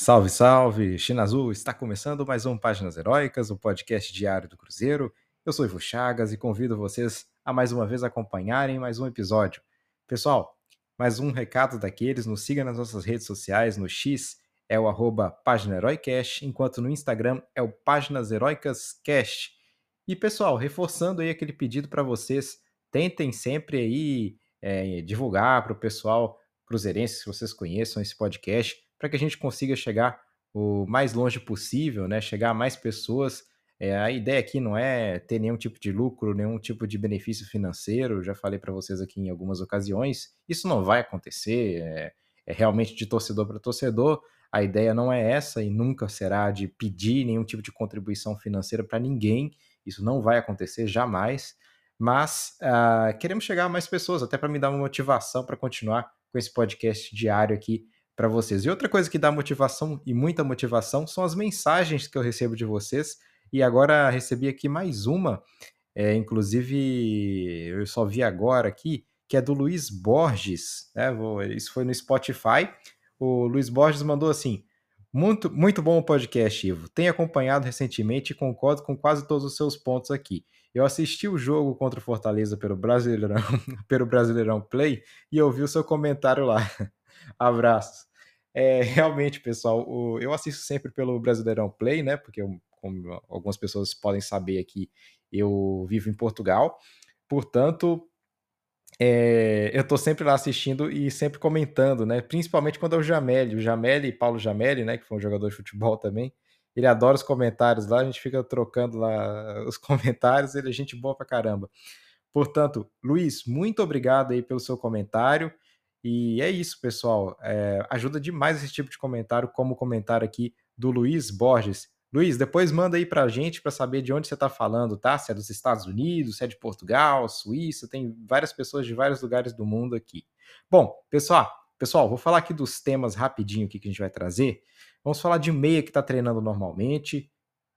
Salve, salve! China Azul está começando mais um Páginas Heróicas, o podcast diário do Cruzeiro. Eu sou Ivo Chagas e convido vocês a mais uma vez acompanharem mais um episódio. Pessoal, mais um recado daqueles, nos siga nas nossas redes sociais, no X é o arroba Página Heroicast, enquanto no Instagram é o Páginas Heroicas Cast. E pessoal, reforçando aí aquele pedido para vocês, tentem sempre aí é, divulgar para o pessoal cruzeirense, se vocês conheçam esse podcast, para que a gente consiga chegar o mais longe possível, né? Chegar a mais pessoas. É, a ideia aqui não é ter nenhum tipo de lucro, nenhum tipo de benefício financeiro. Já falei para vocês aqui em algumas ocasiões. Isso não vai acontecer. É, é realmente de torcedor para torcedor. A ideia não é essa e nunca será de pedir nenhum tipo de contribuição financeira para ninguém. Isso não vai acontecer jamais. Mas uh, queremos chegar a mais pessoas, até para me dar uma motivação para continuar com esse podcast diário aqui para vocês. E outra coisa que dá motivação e muita motivação são as mensagens que eu recebo de vocês. E agora recebi aqui mais uma, é, inclusive eu só vi agora aqui, que é do Luiz Borges. Né? Isso foi no Spotify. O Luiz Borges mandou assim: muito, muito bom o podcast, Ivo. Tenho acompanhado recentemente e concordo com quase todos os seus pontos aqui. Eu assisti o jogo contra o Fortaleza pelo Brasileirão, pelo Brasileirão Play e ouvi o seu comentário lá. Abraços. É, realmente, pessoal, o, eu assisto sempre pelo Brasileirão Play, né? Porque, eu, como algumas pessoas podem saber aqui, eu vivo em Portugal. Portanto, é, eu estou sempre lá assistindo e sempre comentando, né? Principalmente quando é o Jameli, o Jameli, Paulo Jameli, né? Que foi um jogador de futebol também. Ele adora os comentários lá, a gente fica trocando lá os comentários, ele é gente boa pra caramba. Portanto, Luiz, muito obrigado aí pelo seu comentário. E é isso, pessoal. É, ajuda demais esse tipo de comentário, como o comentário aqui do Luiz Borges. Luiz, depois manda aí pra gente para saber de onde você está falando, tá? Se é dos Estados Unidos, se é de Portugal, Suíça, tem várias pessoas de vários lugares do mundo aqui. Bom, pessoal, pessoal, vou falar aqui dos temas rapidinho aqui que a gente vai trazer. Vamos falar de meia que está treinando normalmente,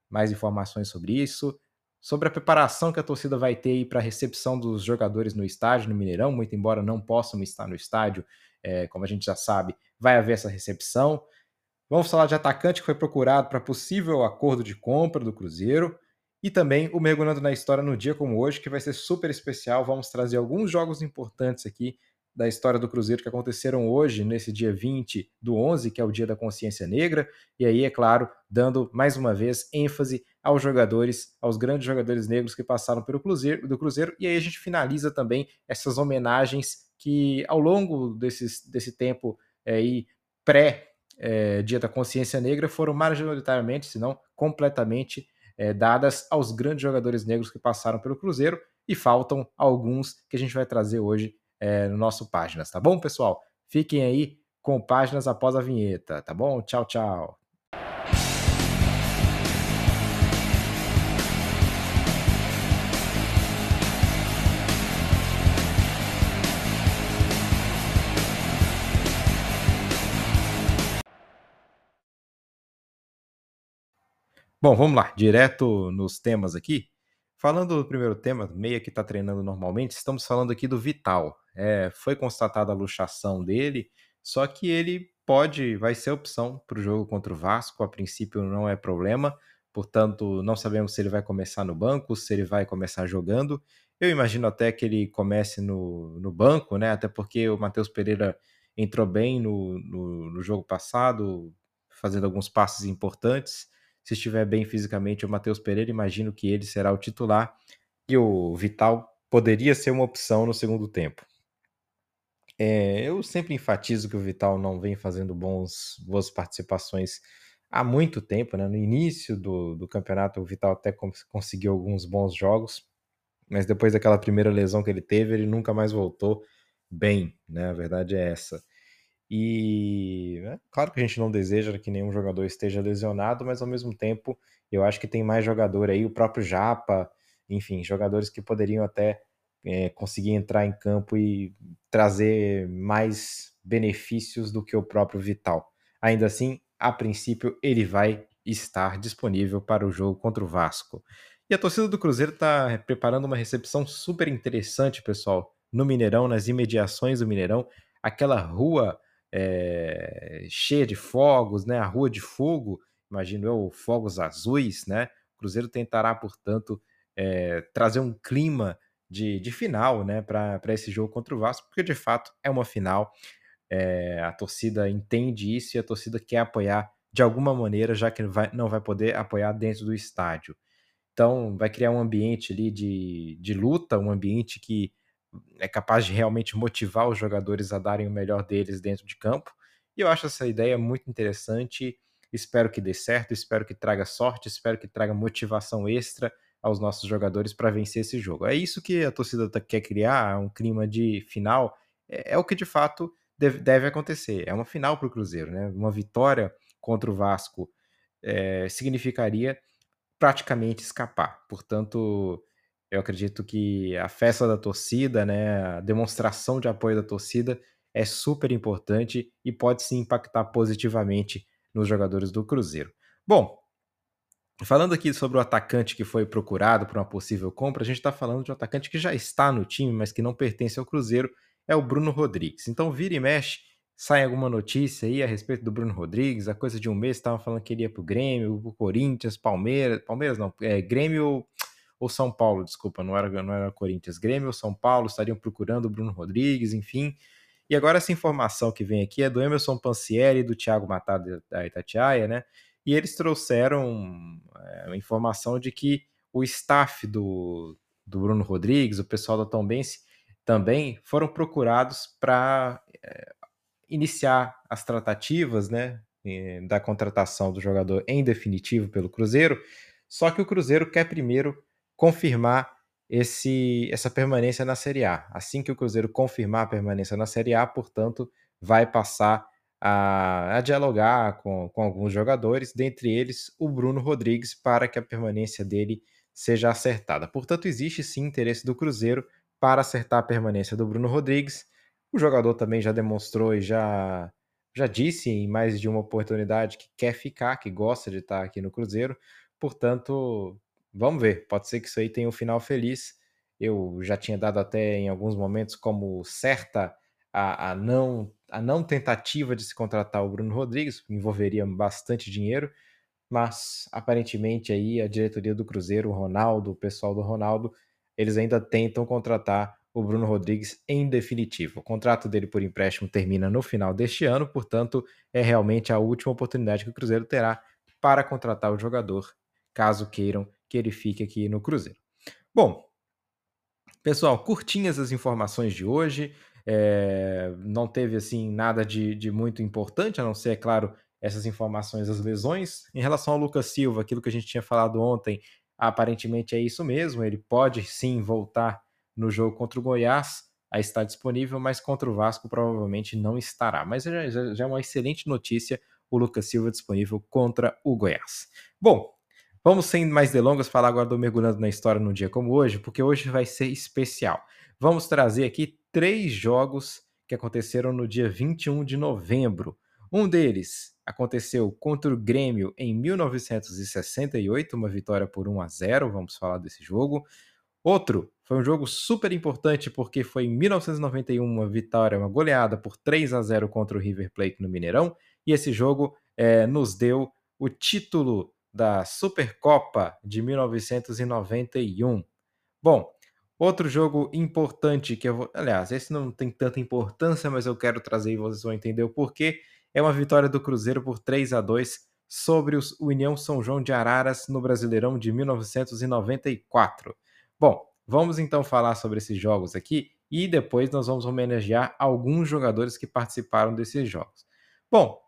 mais informações sobre isso sobre a preparação que a torcida vai ter para a recepção dos jogadores no estádio, no Mineirão, muito embora não possam estar no estádio, é, como a gente já sabe, vai haver essa recepção. Vamos falar de atacante que foi procurado para possível acordo de compra do Cruzeiro. E também o Mergulhando na História no dia como hoje, que vai ser super especial. Vamos trazer alguns jogos importantes aqui da história do Cruzeiro que aconteceram hoje, nesse dia 20 do 11, que é o Dia da Consciência Negra, e aí, é claro, dando mais uma vez ênfase aos jogadores, aos grandes jogadores negros que passaram pelo Cruzeiro, do Cruzeiro, e aí a gente finaliza também essas homenagens que ao longo desses, desse tempo é, aí, pré é, Dia da Consciência Negra foram majoritariamente, se não completamente, é, dadas aos grandes jogadores negros que passaram pelo Cruzeiro, e faltam alguns que a gente vai trazer hoje é, no nosso Páginas, tá bom, pessoal? Fiquem aí com Páginas após a vinheta, tá bom? Tchau, tchau. Bom, vamos lá, direto nos temas aqui. Falando do primeiro tema, meia que está treinando normalmente, estamos falando aqui do Vital. É, foi constatada a luxação dele, só que ele pode, vai ser opção para o jogo contra o Vasco, a princípio não é problema, portanto não sabemos se ele vai começar no banco, se ele vai começar jogando. Eu imagino até que ele comece no, no banco, né? Até porque o Matheus Pereira entrou bem no, no, no jogo passado, fazendo alguns passes importantes. Se estiver bem fisicamente, o Matheus Pereira, imagino que ele será o titular e o Vital poderia ser uma opção no segundo tempo. É, eu sempre enfatizo que o Vital não vem fazendo bons, boas participações há muito tempo. Né? No início do, do campeonato, o Vital até conseguiu alguns bons jogos, mas depois daquela primeira lesão que ele teve, ele nunca mais voltou bem. Né? A verdade é essa. E é claro que a gente não deseja que nenhum jogador esteja lesionado, mas ao mesmo tempo eu acho que tem mais jogador aí, o próprio Japa, enfim, jogadores que poderiam até é, conseguir entrar em campo e trazer mais benefícios do que o próprio Vital. Ainda assim, a princípio, ele vai estar disponível para o jogo contra o Vasco. E a torcida do Cruzeiro está preparando uma recepção super interessante, pessoal, no Mineirão, nas imediações do Mineirão. Aquela rua é, cheia de fogos, né? A Rua de Fogo, imagino eu, fogos azuis, né? O Cruzeiro tentará, portanto, é, trazer um clima de, de final, né, para esse jogo contra o Vasco, porque de fato é uma final. É, a torcida entende isso e a torcida quer apoiar de alguma maneira, já que vai, não vai poder apoiar dentro do estádio. Então, vai criar um ambiente ali de, de luta, um ambiente que é capaz de realmente motivar os jogadores a darem o melhor deles dentro de campo. E eu acho essa ideia muito interessante. Espero que dê certo, espero que traga sorte, espero que traga motivação extra aos nossos jogadores para vencer esse jogo. É isso que a torcida tá, quer criar, um clima de final. É, é o que de fato deve, deve acontecer. É uma final para o Cruzeiro, né? Uma vitória contra o Vasco é, significaria praticamente escapar. Portanto, eu acredito que a festa da torcida, né, a demonstração de apoio da torcida é super importante e pode sim impactar positivamente nos jogadores do Cruzeiro. Bom, falando aqui sobre o atacante que foi procurado para uma possível compra, a gente está falando de um atacante que já está no time, mas que não pertence ao Cruzeiro, é o Bruno Rodrigues. Então, vira e mexe, sai alguma notícia aí a respeito do Bruno Rodrigues, a coisa de um mês estavam falando que ele ia para o Grêmio, o Corinthians, Palmeiras, Palmeiras não, é, Grêmio ou São Paulo, desculpa, não era, não era Corinthians, Grêmio ou São Paulo estariam procurando o Bruno Rodrigues, enfim. E agora essa informação que vem aqui é do Emerson Pansieri e do Thiago Matado da Itatiaia, né? E eles trouxeram é, informação de que o staff do, do Bruno Rodrigues, o pessoal da Tombense, também foram procurados para é, iniciar as tratativas, né, da contratação do jogador em definitivo pelo Cruzeiro. Só que o Cruzeiro quer primeiro confirmar esse, essa permanência na Série A. Assim que o Cruzeiro confirmar a permanência na Série A, portanto, vai passar a, a dialogar com, com alguns jogadores, dentre eles o Bruno Rodrigues, para que a permanência dele seja acertada. Portanto, existe sim interesse do Cruzeiro para acertar a permanência do Bruno Rodrigues. O jogador também já demonstrou e já, já disse em mais de uma oportunidade que quer ficar, que gosta de estar aqui no Cruzeiro. Portanto, Vamos ver, pode ser que isso aí tenha um final feliz. Eu já tinha dado até em alguns momentos como certa a, a, não, a não tentativa de se contratar o Bruno Rodrigues, envolveria bastante dinheiro, mas aparentemente aí a diretoria do Cruzeiro, o Ronaldo, o pessoal do Ronaldo, eles ainda tentam contratar o Bruno Rodrigues em definitivo. O contrato dele por empréstimo termina no final deste ano, portanto, é realmente a última oportunidade que o Cruzeiro terá para contratar o jogador, caso queiram que ele fique aqui no Cruzeiro. Bom, pessoal, curtinhas as informações de hoje. É, não teve assim nada de, de muito importante, a não ser, é claro, essas informações das lesões. Em relação ao Lucas Silva, aquilo que a gente tinha falado ontem, aparentemente é isso mesmo. Ele pode sim voltar no jogo contra o Goiás, a estar disponível, mas contra o Vasco provavelmente não estará. Mas já, já, já é uma excelente notícia o Lucas Silva disponível contra o Goiás. Bom, Vamos sem mais delongas falar agora do Mergulhando na História num dia como hoje, porque hoje vai ser especial. Vamos trazer aqui três jogos que aconteceram no dia 21 de novembro. Um deles aconteceu contra o Grêmio em 1968, uma vitória por 1 a 0. Vamos falar desse jogo. Outro foi um jogo super importante porque foi em 1991 uma vitória, uma goleada por 3 a 0 contra o River Plate no Mineirão. E esse jogo é, nos deu o título da Supercopa de 1991. Bom, outro jogo importante que eu vou. Aliás, esse não tem tanta importância, mas eu quero trazer e vocês vão entender o porquê. É uma vitória do Cruzeiro por 3 a 2 sobre o União São João de Araras no Brasileirão de 1994. Bom, vamos então falar sobre esses jogos aqui e depois nós vamos homenagear alguns jogadores que participaram desses jogos. Bom,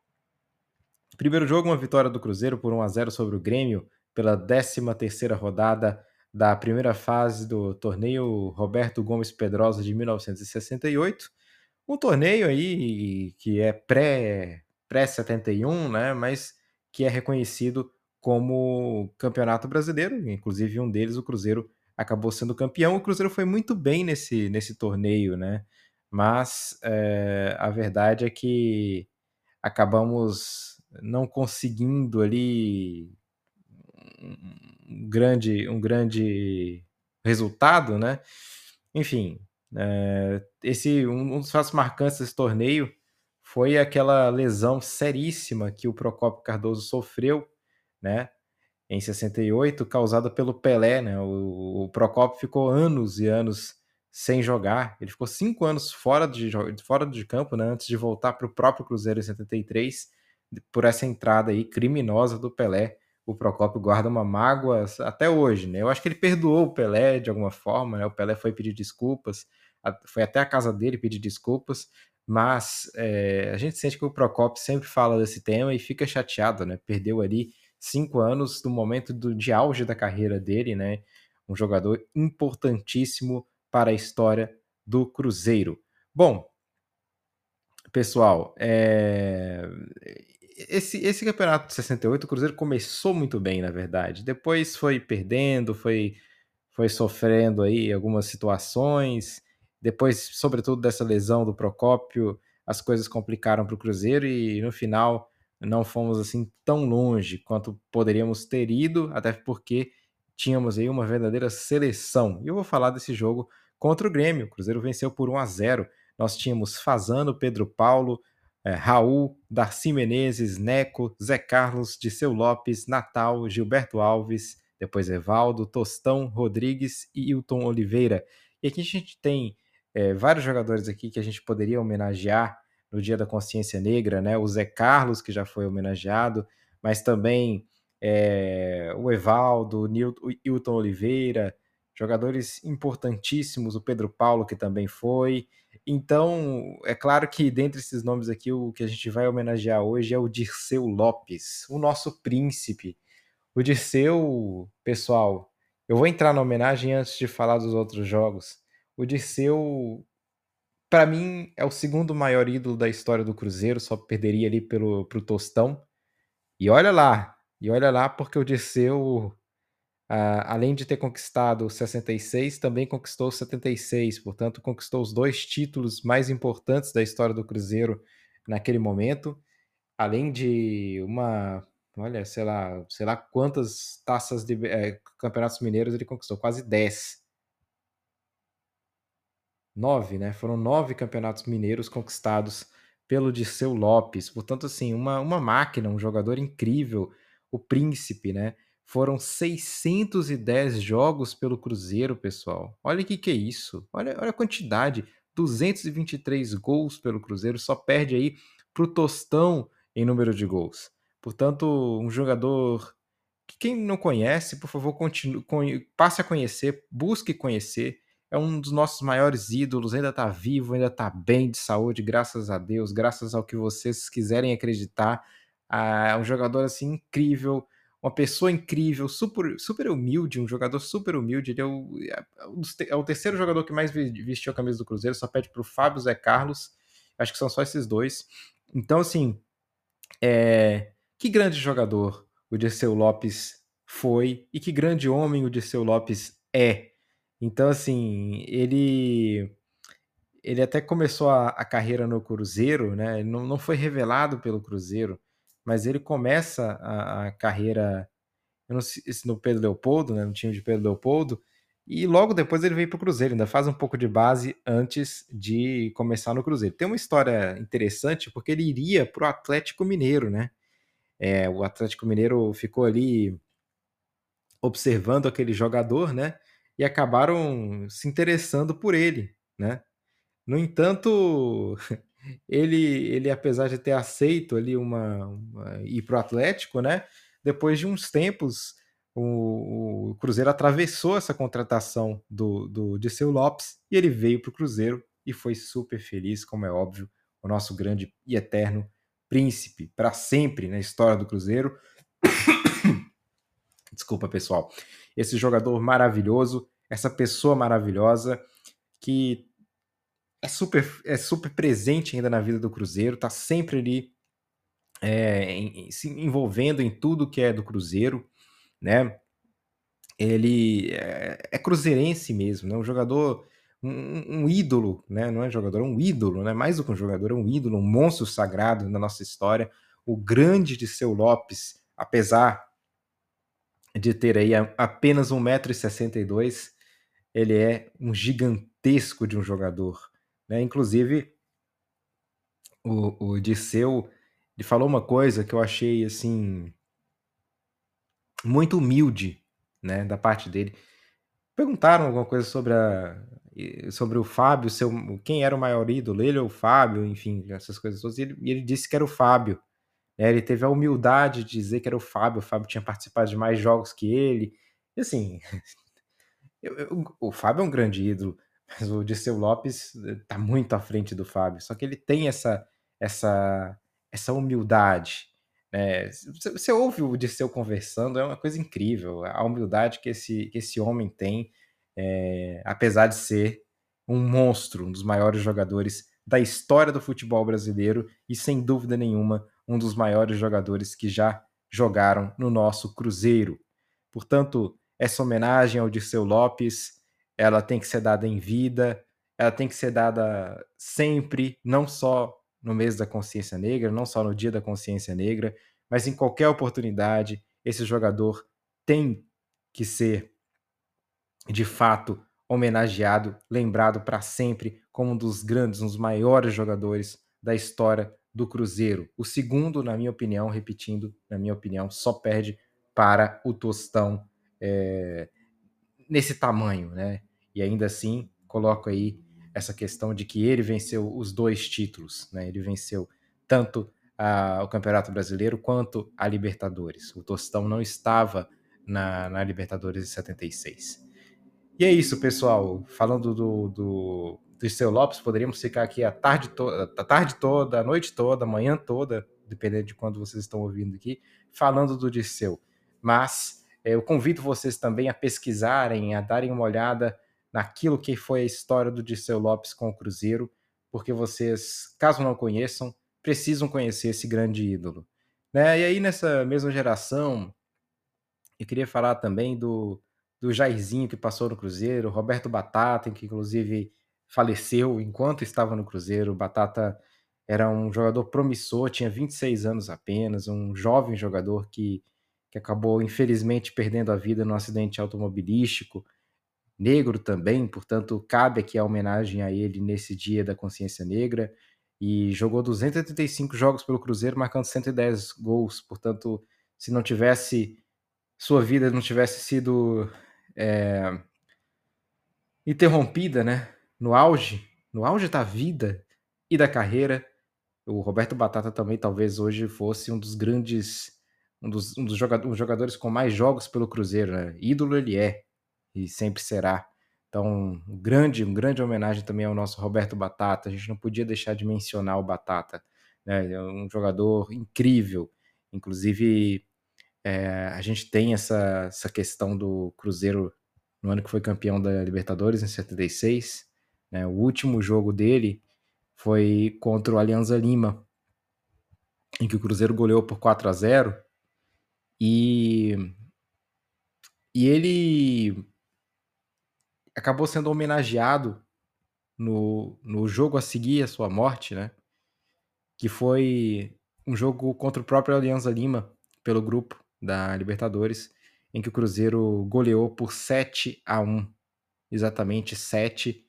Primeiro jogo, uma vitória do Cruzeiro por 1 a 0 sobre o Grêmio pela 13ª rodada da primeira fase do torneio Roberto Gomes Pedrosa de 1968. Um torneio aí que é pré pré 71, né, mas que é reconhecido como Campeonato Brasileiro, inclusive um deles o Cruzeiro acabou sendo campeão. O Cruzeiro foi muito bem nesse nesse torneio, né? Mas é, a verdade é que acabamos não conseguindo ali um grande, um grande resultado, né? Enfim, é, esse um, dos fatos marcantes desse torneio foi aquela lesão seríssima que o Procopio Cardoso sofreu, né? Em 68, causada pelo Pelé, né? O, o Procopio ficou anos e anos sem jogar. Ele ficou cinco anos fora de, fora de campo, né? Antes de voltar para o próprio Cruzeiro em 73, por essa entrada aí criminosa do Pelé. O Procopio guarda uma mágoa até hoje, né? Eu acho que ele perdoou o Pelé de alguma forma, né? O Pelé foi pedir desculpas, foi até a casa dele pedir desculpas, mas é, a gente sente que o Procopio sempre fala desse tema e fica chateado, né? Perdeu ali cinco anos do momento do, de auge da carreira dele, né? Um jogador importantíssimo para a história do Cruzeiro. Bom, pessoal, é... esse, esse campeonato de 68, o Cruzeiro começou muito bem, na verdade. Depois foi perdendo, foi, foi sofrendo aí algumas situações. Depois, sobretudo dessa lesão do Procópio, as coisas complicaram para o Cruzeiro e no final não fomos assim tão longe quanto poderíamos ter ido, até porque tínhamos aí uma verdadeira seleção. E eu vou falar desse jogo contra o Grêmio. O Cruzeiro venceu por 1 a 0. Nós tínhamos Fazano, Pedro Paulo, é, Raul, Darcy Menezes, Neco, Zé Carlos, Disseu Lopes, Natal, Gilberto Alves, depois Evaldo, Tostão, Rodrigues e Hilton Oliveira. E aqui a gente tem é, vários jogadores aqui que a gente poderia homenagear no Dia da Consciência Negra, né? O Zé Carlos, que já foi homenageado, mas também é, o Evaldo, o Hilton Oliveira, jogadores importantíssimos, o Pedro Paulo, que também foi. Então, é claro que dentre esses nomes aqui, o que a gente vai homenagear hoje é o Dirceu Lopes, o nosso príncipe. O Dirceu, pessoal, eu vou entrar na homenagem antes de falar dos outros jogos. O Dirceu, para mim, é o segundo maior ídolo da história do Cruzeiro, só perderia ali pelo pro Tostão. E olha lá, e olha lá, porque o Dirceu, ah, além de ter conquistado 66, também conquistou 76, portanto, conquistou os dois títulos mais importantes da história do Cruzeiro naquele momento, além de uma, olha, sei lá, sei lá quantas taças de é, campeonatos mineiros ele conquistou, quase 10 nove, né? Foram nove campeonatos mineiros conquistados pelo Dirceu Lopes. Portanto, assim, uma, uma máquina, um jogador incrível, o príncipe, né? Foram 610 jogos pelo Cruzeiro, pessoal. Olha o que, que é isso. Olha, olha a quantidade. 223 gols pelo Cruzeiro, só perde aí para o Tostão em número de gols. Portanto, um jogador que quem não conhece, por favor, continue, passe a conhecer, busque conhecer é um dos nossos maiores ídolos, ainda está vivo, ainda está bem de saúde, graças a Deus, graças ao que vocês quiserem acreditar. Ah, é um jogador assim incrível, uma pessoa incrível, super, super humilde, um jogador super humilde. Ele é o, é, é o terceiro jogador que mais vestiu a camisa do Cruzeiro, só pede para o Fábio Zé Carlos. Acho que são só esses dois. Então, assim, é, que grande jogador o Dirceu Lopes foi e que grande homem o Dirceu Lopes é. Então, assim, ele ele até começou a, a carreira no Cruzeiro, né? Não, não foi revelado pelo Cruzeiro, mas ele começa a, a carreira eu não sei, no Pedro Leopoldo, né? No time de Pedro Leopoldo, e logo depois ele veio para o Cruzeiro, ainda faz um pouco de base antes de começar no Cruzeiro. Tem uma história interessante porque ele iria para o Atlético Mineiro, né? É, o Atlético Mineiro ficou ali observando aquele jogador, né? e acabaram se interessando por ele, né? No entanto, ele, ele apesar de ter aceito ali uma, uma ir para o Atlético, né? Depois de uns tempos, o, o, Cruzeiro atravessou essa contratação do, do Disseu Lopes e ele veio para o Cruzeiro e foi super feliz, como é óbvio, o nosso grande e eterno príncipe para sempre na história do Cruzeiro. Desculpa, pessoal. Esse jogador maravilhoso, essa pessoa maravilhosa que é super, é super presente ainda na vida do Cruzeiro, tá sempre ali é, em, se envolvendo em tudo que é do Cruzeiro, né? Ele é, é cruzeirense mesmo, né? Um jogador, um, um, ídolo, né? Não é jogador, é um ídolo, né? Mais do que um jogador, é um ídolo, um monstro sagrado na nossa história. O grande de seu Lopes, apesar de ter aí apenas 1,62m, ele é um gigantesco de um jogador. Né? Inclusive, o, o Disseu, ele falou uma coisa que eu achei, assim, muito humilde, né, da parte dele. Perguntaram alguma coisa sobre, a, sobre o Fábio, seu, quem era o maior ídolo, ele ou o Fábio, enfim, essas coisas todas, e ele, ele disse que era o Fábio. Né, ele teve a humildade de dizer que era o Fábio, o Fábio tinha participado de mais jogos que ele. E assim, eu, eu, o Fábio é um grande ídolo, mas o Disseu Lopes está muito à frente do Fábio. Só que ele tem essa, essa, essa humildade. Né? Você ouve o Disseu conversando, é uma coisa incrível. A humildade que esse, que esse homem tem, é, apesar de ser um monstro, um dos maiores jogadores da história do futebol brasileiro e, sem dúvida nenhuma, um dos maiores jogadores que já jogaram no nosso Cruzeiro. Portanto, essa homenagem ao Dirceu Lopes, ela tem que ser dada em vida, ela tem que ser dada sempre, não só no mês da consciência negra, não só no dia da consciência negra, mas em qualquer oportunidade, esse jogador tem que ser de fato homenageado, lembrado para sempre como um dos grandes, um dos maiores jogadores da história do Cruzeiro. O segundo, na minha opinião, repetindo, na minha opinião, só perde para o Tostão é, nesse tamanho, né? E ainda assim, coloco aí essa questão de que ele venceu os dois títulos, né? Ele venceu tanto a, o Campeonato Brasileiro quanto a Libertadores. O Tostão não estava na, na Libertadores de 76. E é isso, pessoal. Falando do, do, do Seu Lopes, poderíamos ficar aqui a tarde, toda, a tarde toda, a noite toda, a manhã toda, dependendo de quando vocês estão ouvindo aqui, falando do Dirceu. Mas eu convido vocês também a pesquisarem, a darem uma olhada naquilo que foi a história do Dirceu Lopes com o Cruzeiro, porque vocês, caso não conheçam, precisam conhecer esse grande ídolo. Né? E aí, nessa mesma geração, eu queria falar também do, do Jairzinho, que passou no Cruzeiro, Roberto Batata, que inclusive faleceu enquanto estava no Cruzeiro. Batata era um jogador promissor, tinha 26 anos apenas, um jovem jogador que, que acabou, infelizmente, perdendo a vida num acidente automobilístico. Negro também, portanto, cabe aqui a homenagem a ele nesse dia da consciência negra e jogou 285 jogos pelo Cruzeiro, marcando 110 gols. Portanto, se não tivesse sua vida não tivesse sido é, interrompida, né? No auge, no auge da vida e da carreira, o Roberto Batata também talvez hoje fosse um dos grandes, um dos, um dos jogadores, jogadores com mais jogos pelo Cruzeiro, né? Ídolo ele é e sempre será. Então, um grande, um grande homenagem também ao nosso Roberto Batata. A gente não podia deixar de mencionar o Batata, né? É um jogador incrível. Inclusive, é, a gente tem essa, essa questão do Cruzeiro no ano que foi campeão da Libertadores, em 76. Né? O último jogo dele foi contra o Alianza Lima, em que o Cruzeiro goleou por 4 a 0 e, e ele acabou sendo homenageado no, no jogo a seguir a sua morte, né? Que foi um jogo contra o próprio Alianza Lima, pelo grupo da Libertadores, em que o Cruzeiro goleou por 7 a 1. Exatamente 7,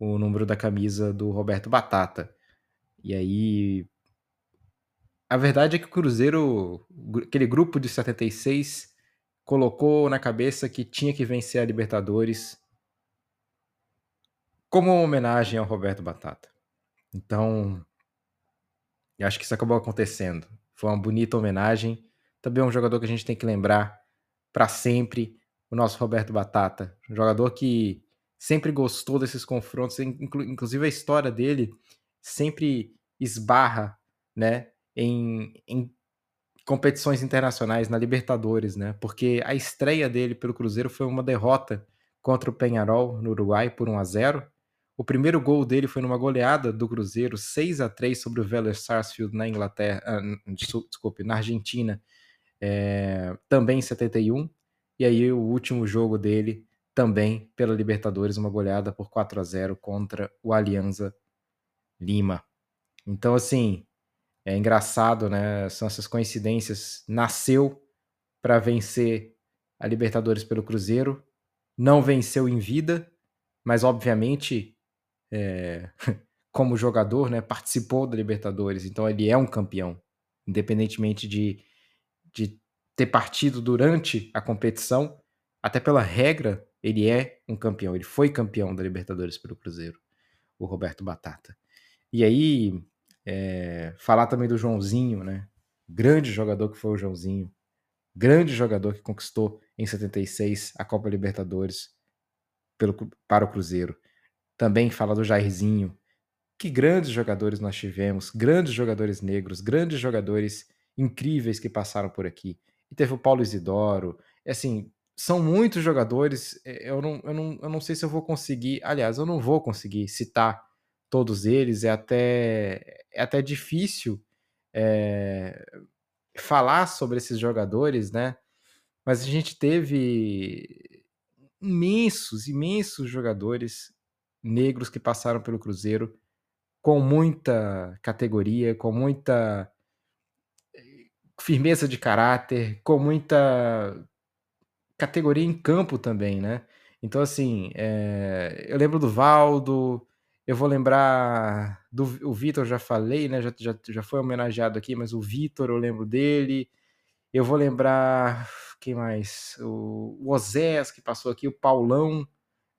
o número da camisa do Roberto Batata. E aí. A verdade é que o Cruzeiro, aquele grupo de 76, colocou na cabeça que tinha que vencer a Libertadores como uma homenagem ao Roberto Batata. Então, eu acho que isso acabou acontecendo. Foi uma bonita homenagem. Também é um jogador que a gente tem que lembrar para sempre, o nosso Roberto Batata. Um jogador que sempre gostou desses confrontos, inclusive a história dele sempre esbarra né, em, em competições internacionais, na Libertadores, né? Porque a estreia dele pelo Cruzeiro foi uma derrota contra o Penharol no Uruguai por 1 a 0 o primeiro gol dele foi numa goleada do Cruzeiro, 6 a 3 sobre o Vélez Sarsfield na Inglaterra, ah, desculpe, na Argentina, é, também em 71. E aí o último jogo dele também pela Libertadores, uma goleada por 4 a 0 contra o Alianza Lima. Então, assim, é engraçado, né? São essas coincidências. Nasceu para vencer a Libertadores pelo Cruzeiro, não venceu em vida, mas obviamente é, como jogador, né, participou da Libertadores, então ele é um campeão, independentemente de, de ter partido durante a competição, até pela regra, ele é um campeão, ele foi campeão da Libertadores pelo Cruzeiro, o Roberto Batata. E aí, é, falar também do Joãozinho, né? Grande jogador que foi o Joãozinho, grande jogador que conquistou em 76 a Copa Libertadores pelo, para o Cruzeiro. Também fala do Jairzinho. Que grandes jogadores nós tivemos, grandes jogadores negros, grandes jogadores incríveis que passaram por aqui. E teve o Paulo Isidoro. Assim, são muitos jogadores. É, eu não, eu, não, eu não sei se eu vou conseguir. Aliás, eu não vou conseguir citar todos eles. É até, é até difícil é, falar sobre esses jogadores, né? Mas a gente teve imensos, imensos jogadores negros que passaram pelo Cruzeiro com muita categoria, com muita eh, firmeza de caráter, com muita categoria em campo também, né? Então, assim, é... eu lembro do Valdo, eu vou lembrar do o Vitor, já falei, né? Já, já, já foi homenageado aqui, mas o Vitor, eu lembro dele. Eu vou lembrar, quem mais? O, o Osés, que passou aqui, o Paulão,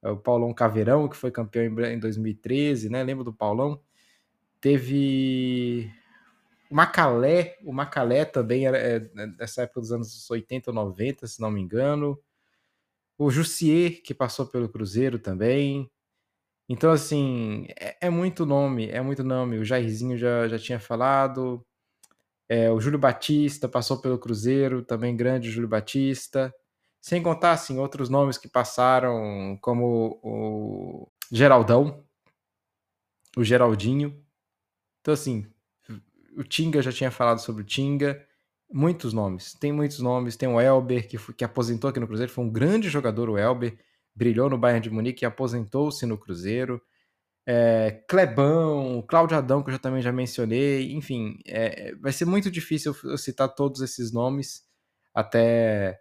é o Paulão Caveirão, que foi campeão em 2013, né? Lembro do Paulão. Teve o Macalé, o Macalé também era é, dessa época dos anos 80 ou 90, se não me engano. O Jussier, que passou pelo Cruzeiro também. Então, assim, é, é, muito nome, é muito nome. O Jairzinho já, já tinha falado. É, o Júlio Batista passou pelo Cruzeiro, também grande Júlio Batista. Sem contar, assim, outros nomes que passaram, como o Geraldão, o Geraldinho. Então, assim, o Tinga já tinha falado sobre o Tinga. Muitos nomes, tem muitos nomes. Tem o Elber, que, que aposentou aqui no Cruzeiro, foi um grande jogador, o Elber. Brilhou no Bayern de Munique e aposentou-se no Cruzeiro. É, Clebão, Cláudio Adão, que eu já, também já mencionei. Enfim, é, vai ser muito difícil eu citar todos esses nomes, até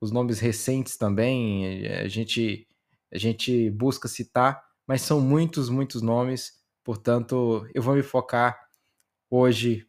os nomes recentes também. A gente, a gente busca citar, mas são muitos, muitos nomes. Portanto, eu vou me focar hoje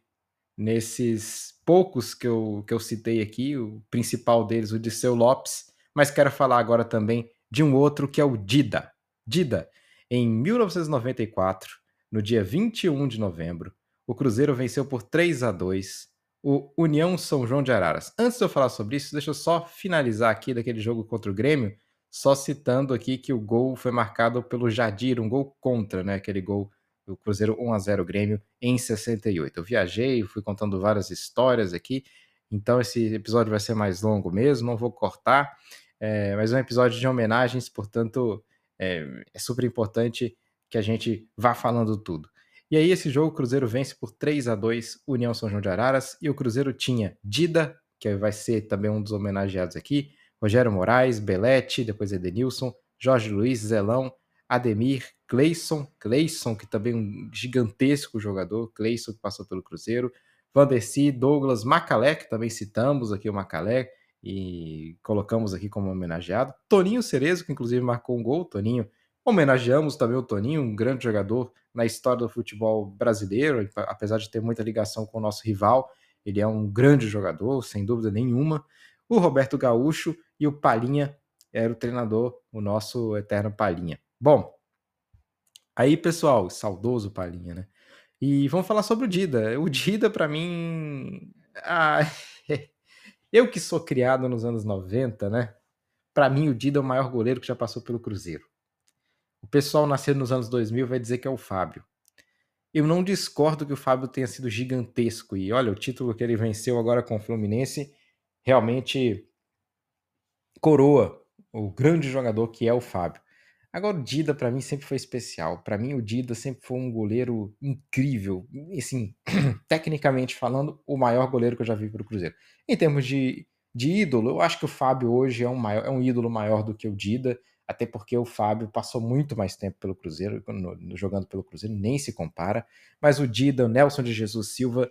nesses poucos que eu, que eu citei aqui, o principal deles, o Disseu Lopes, mas quero falar agora também de um outro que é o Dida. Dida, em 1994, no dia 21 de novembro, o Cruzeiro venceu por 3 a 2 o União São João de Araras. Antes de eu falar sobre isso, deixa eu só finalizar aqui daquele jogo contra o Grêmio, só citando aqui que o gol foi marcado pelo Jadir, um gol contra, né? Aquele gol do Cruzeiro 1 a 0 Grêmio em 68. Eu viajei, fui contando várias histórias aqui, então esse episódio vai ser mais longo mesmo, não vou cortar, é, mas é um episódio de homenagens, portanto é, é super importante que a gente vá falando tudo. E aí, esse jogo, o Cruzeiro vence por 3 a 2 União São João de Araras, e o Cruzeiro tinha Dida, que vai ser também um dos homenageados aqui, Rogério Moraes, Belete, depois Edenilson, Jorge Luiz, Zelão, Ademir, Cleison, Cleison, que também é um gigantesco jogador, Cleison que passou pelo Cruzeiro, Vanderci, Douglas, Macalé, que também citamos aqui o Macalé e colocamos aqui como homenageado, Toninho Cerezo, que inclusive marcou um gol, Toninho, homenageamos também o Toninho, um grande jogador na história do futebol brasileiro, apesar de ter muita ligação com o nosso rival, ele é um grande jogador, sem dúvida nenhuma, o Roberto Gaúcho e o Palinha era o treinador, o nosso eterno Palinha. Bom, aí pessoal, saudoso Palinha, né? E vamos falar sobre o Dida. O Dida, para mim. Ah, eu que sou criado nos anos 90, né? Para mim, o Dida é o maior goleiro que já passou pelo Cruzeiro. O pessoal nascido nos anos 2000 vai dizer que é o Fábio. Eu não discordo que o Fábio tenha sido gigantesco. E olha, o título que ele venceu agora com o Fluminense realmente coroa o grande jogador que é o Fábio. Agora, o Dida, para mim, sempre foi especial. Para mim, o Dida sempre foi um goleiro incrível. Assim, tecnicamente falando, o maior goleiro que eu já vi para o Cruzeiro. Em termos de, de ídolo, eu acho que o Fábio hoje é um, maior, é um ídolo maior do que o Dida, até porque o Fábio passou muito mais tempo pelo Cruzeiro, no, jogando pelo Cruzeiro, nem se compara. Mas o Dida, o Nelson de Jesus Silva,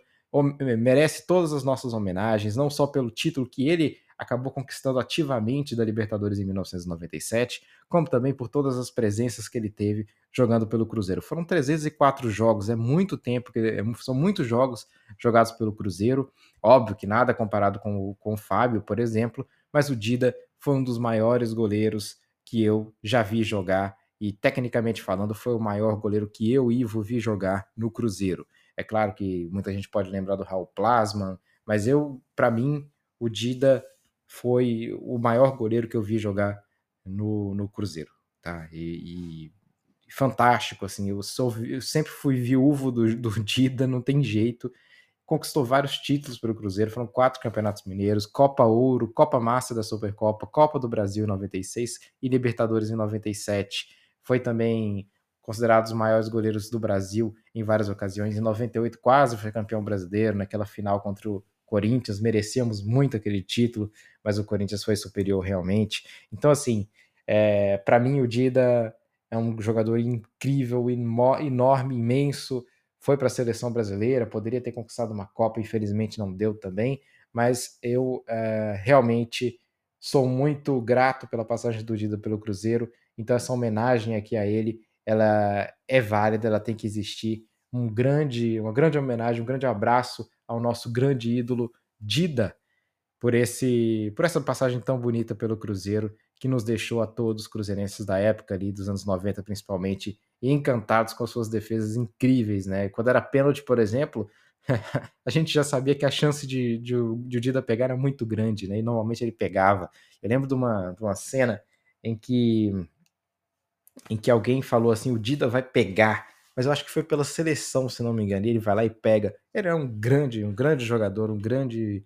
merece todas as nossas homenagens, não só pelo título que ele acabou conquistando ativamente da Libertadores em 1997, como também por todas as presenças que ele teve jogando pelo Cruzeiro. Foram 304 jogos, é muito tempo, é são muitos jogos jogados pelo Cruzeiro. Óbvio que nada comparado com com o Fábio, por exemplo, mas o Dida foi um dos maiores goleiros que eu já vi jogar e tecnicamente falando foi o maior goleiro que eu, Ivo, vi jogar no Cruzeiro. É claro que muita gente pode lembrar do Raul Plasman, mas eu, para mim, o Dida foi o maior goleiro que eu vi jogar no, no Cruzeiro, tá? E, e fantástico, assim, eu, sou, eu sempre fui viúvo do, do Dida, não tem jeito. Conquistou vários títulos pelo Cruzeiro, foram quatro campeonatos mineiros, Copa Ouro, Copa Massa da Supercopa, Copa do Brasil em 96 e Libertadores em 97. Foi também considerado os maiores goleiros do Brasil em várias ocasiões. Em 98 quase foi campeão brasileiro, naquela final contra o Corinthians, merecíamos muito aquele título, mas o Corinthians foi superior realmente. Então, assim, é, para mim o Dida é um jogador incrível, enorme, imenso. Foi para a seleção brasileira, poderia ter conquistado uma Copa, infelizmente não deu também. Mas eu é, realmente sou muito grato pela passagem do Dida pelo Cruzeiro. Então essa homenagem aqui a ele, ela é válida, ela tem que existir. Um grande, uma grande homenagem, um grande abraço ao nosso grande ídolo Dida por esse, por essa passagem tão bonita pelo Cruzeiro que nos deixou a todos os cruzeirenses da época ali, dos anos 90 principalmente, encantados com suas defesas incríveis, né? Quando era pênalti, por exemplo, a gente já sabia que a chance de, de, de o Dida pegar era muito grande, né? E normalmente ele pegava. Eu lembro de uma, de uma cena em que em que alguém falou assim, o Dida vai pegar, mas eu acho que foi pela seleção, se não me engano, e ele vai lá e pega. Ele é um grande, um grande jogador, um grande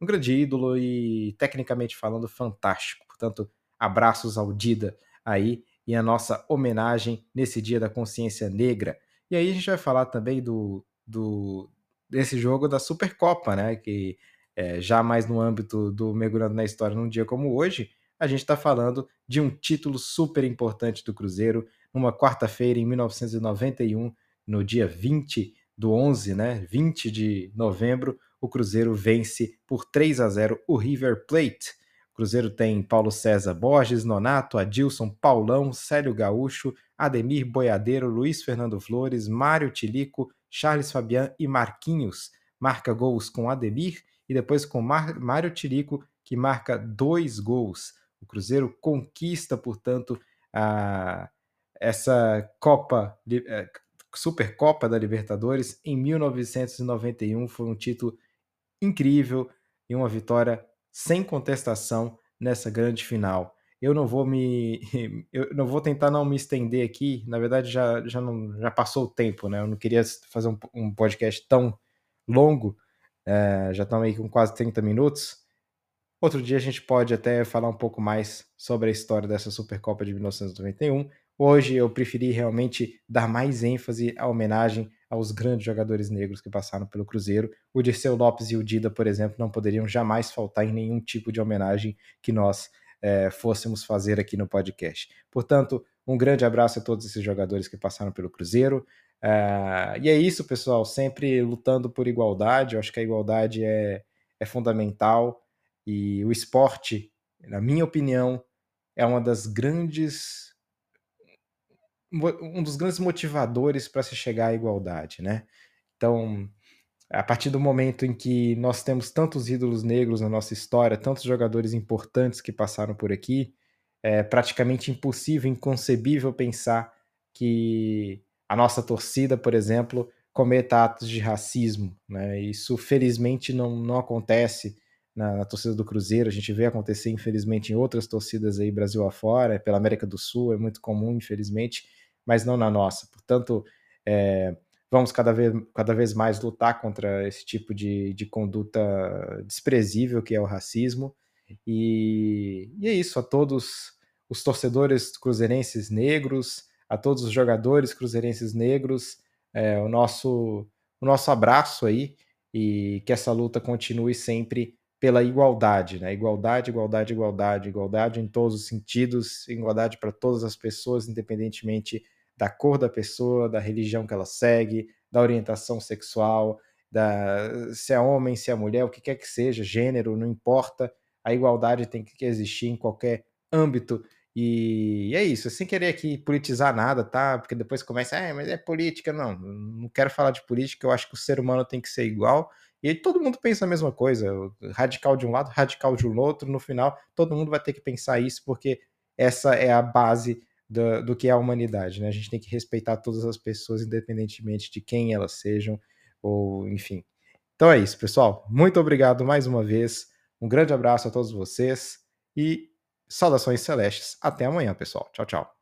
um grande ídolo e tecnicamente falando fantástico. Portanto, Abraços ao Dida aí e a nossa homenagem nesse Dia da Consciência Negra. E aí a gente vai falar também do, do desse jogo da Supercopa, né? Que é, já mais no âmbito do mergulhando na história num dia como hoje, a gente está falando de um título super importante do Cruzeiro numa quarta-feira em 1991, no dia 20 do 11, né? 20 de novembro, o Cruzeiro vence por 3 a 0 o River Plate Cruzeiro tem Paulo César Borges, Nonato, Adilson, Paulão, Célio Gaúcho, Ademir Boiadeiro, Luiz Fernando Flores, Mário Tilico, Charles Fabian e Marquinhos. Marca gols com Ademir e depois com Mar Mário Tilico, que marca dois gols. O Cruzeiro conquista, portanto, a, essa Copa, é, Supercopa da Libertadores em 1991. Foi um título incrível e uma vitória sem contestação nessa grande final. Eu não vou me. Eu não vou tentar não me estender aqui. Na verdade, já, já, não, já passou o tempo, né? Eu não queria fazer um, um podcast tão longo. É, já estamos aí com quase 30 minutos. Outro dia a gente pode até falar um pouco mais sobre a história dessa Supercopa de 1991. Hoje eu preferi realmente dar mais ênfase à homenagem aos grandes jogadores negros que passaram pelo Cruzeiro. O Dirceu Lopes e o Dida, por exemplo, não poderiam jamais faltar em nenhum tipo de homenagem que nós é, fôssemos fazer aqui no podcast. Portanto, um grande abraço a todos esses jogadores que passaram pelo Cruzeiro. Uh, e é isso, pessoal, sempre lutando por igualdade. Eu acho que a igualdade é, é fundamental e o esporte, na minha opinião, é uma das grandes um dos grandes motivadores para se chegar à igualdade, né? Então, a partir do momento em que nós temos tantos ídolos negros na nossa história, tantos jogadores importantes que passaram por aqui, é praticamente impossível, inconcebível pensar que a nossa torcida, por exemplo, cometa atos de racismo. Né? Isso, felizmente, não, não acontece na, na, torcida do Cruzeiro. A gente vê acontecer, infelizmente, em outras torcidas aí, Brasil afora, pela América do Sul, é muito comum, infelizmente mas não na nossa. Portanto, é, vamos cada vez, cada vez mais lutar contra esse tipo de, de conduta desprezível que é o racismo. E, e é isso, a todos os torcedores cruzeirenses negros, a todos os jogadores cruzeirenses negros, é, o, nosso, o nosso abraço aí e que essa luta continue sempre pela igualdade, né? Igualdade, igualdade, igualdade, igualdade em todos os sentidos, igualdade para todas as pessoas, independentemente da cor da pessoa, da religião que ela segue, da orientação sexual, da se é homem, se é mulher, o que quer que seja, gênero, não importa. a igualdade tem que existir em qualquer âmbito. E é isso, sem querer aqui politizar nada, tá? Porque depois começa, ah, mas é política. Não, não quero falar de política, eu acho que o ser humano tem que ser igual. E todo mundo pensa a mesma coisa, radical de um lado, radical de um outro, no final todo mundo vai ter que pensar isso, porque essa é a base do, do que é a humanidade, né? A gente tem que respeitar todas as pessoas, independentemente de quem elas sejam, ou enfim. Então é isso, pessoal. Muito obrigado mais uma vez. Um grande abraço a todos vocês e saudações celestes. Até amanhã, pessoal. Tchau, tchau.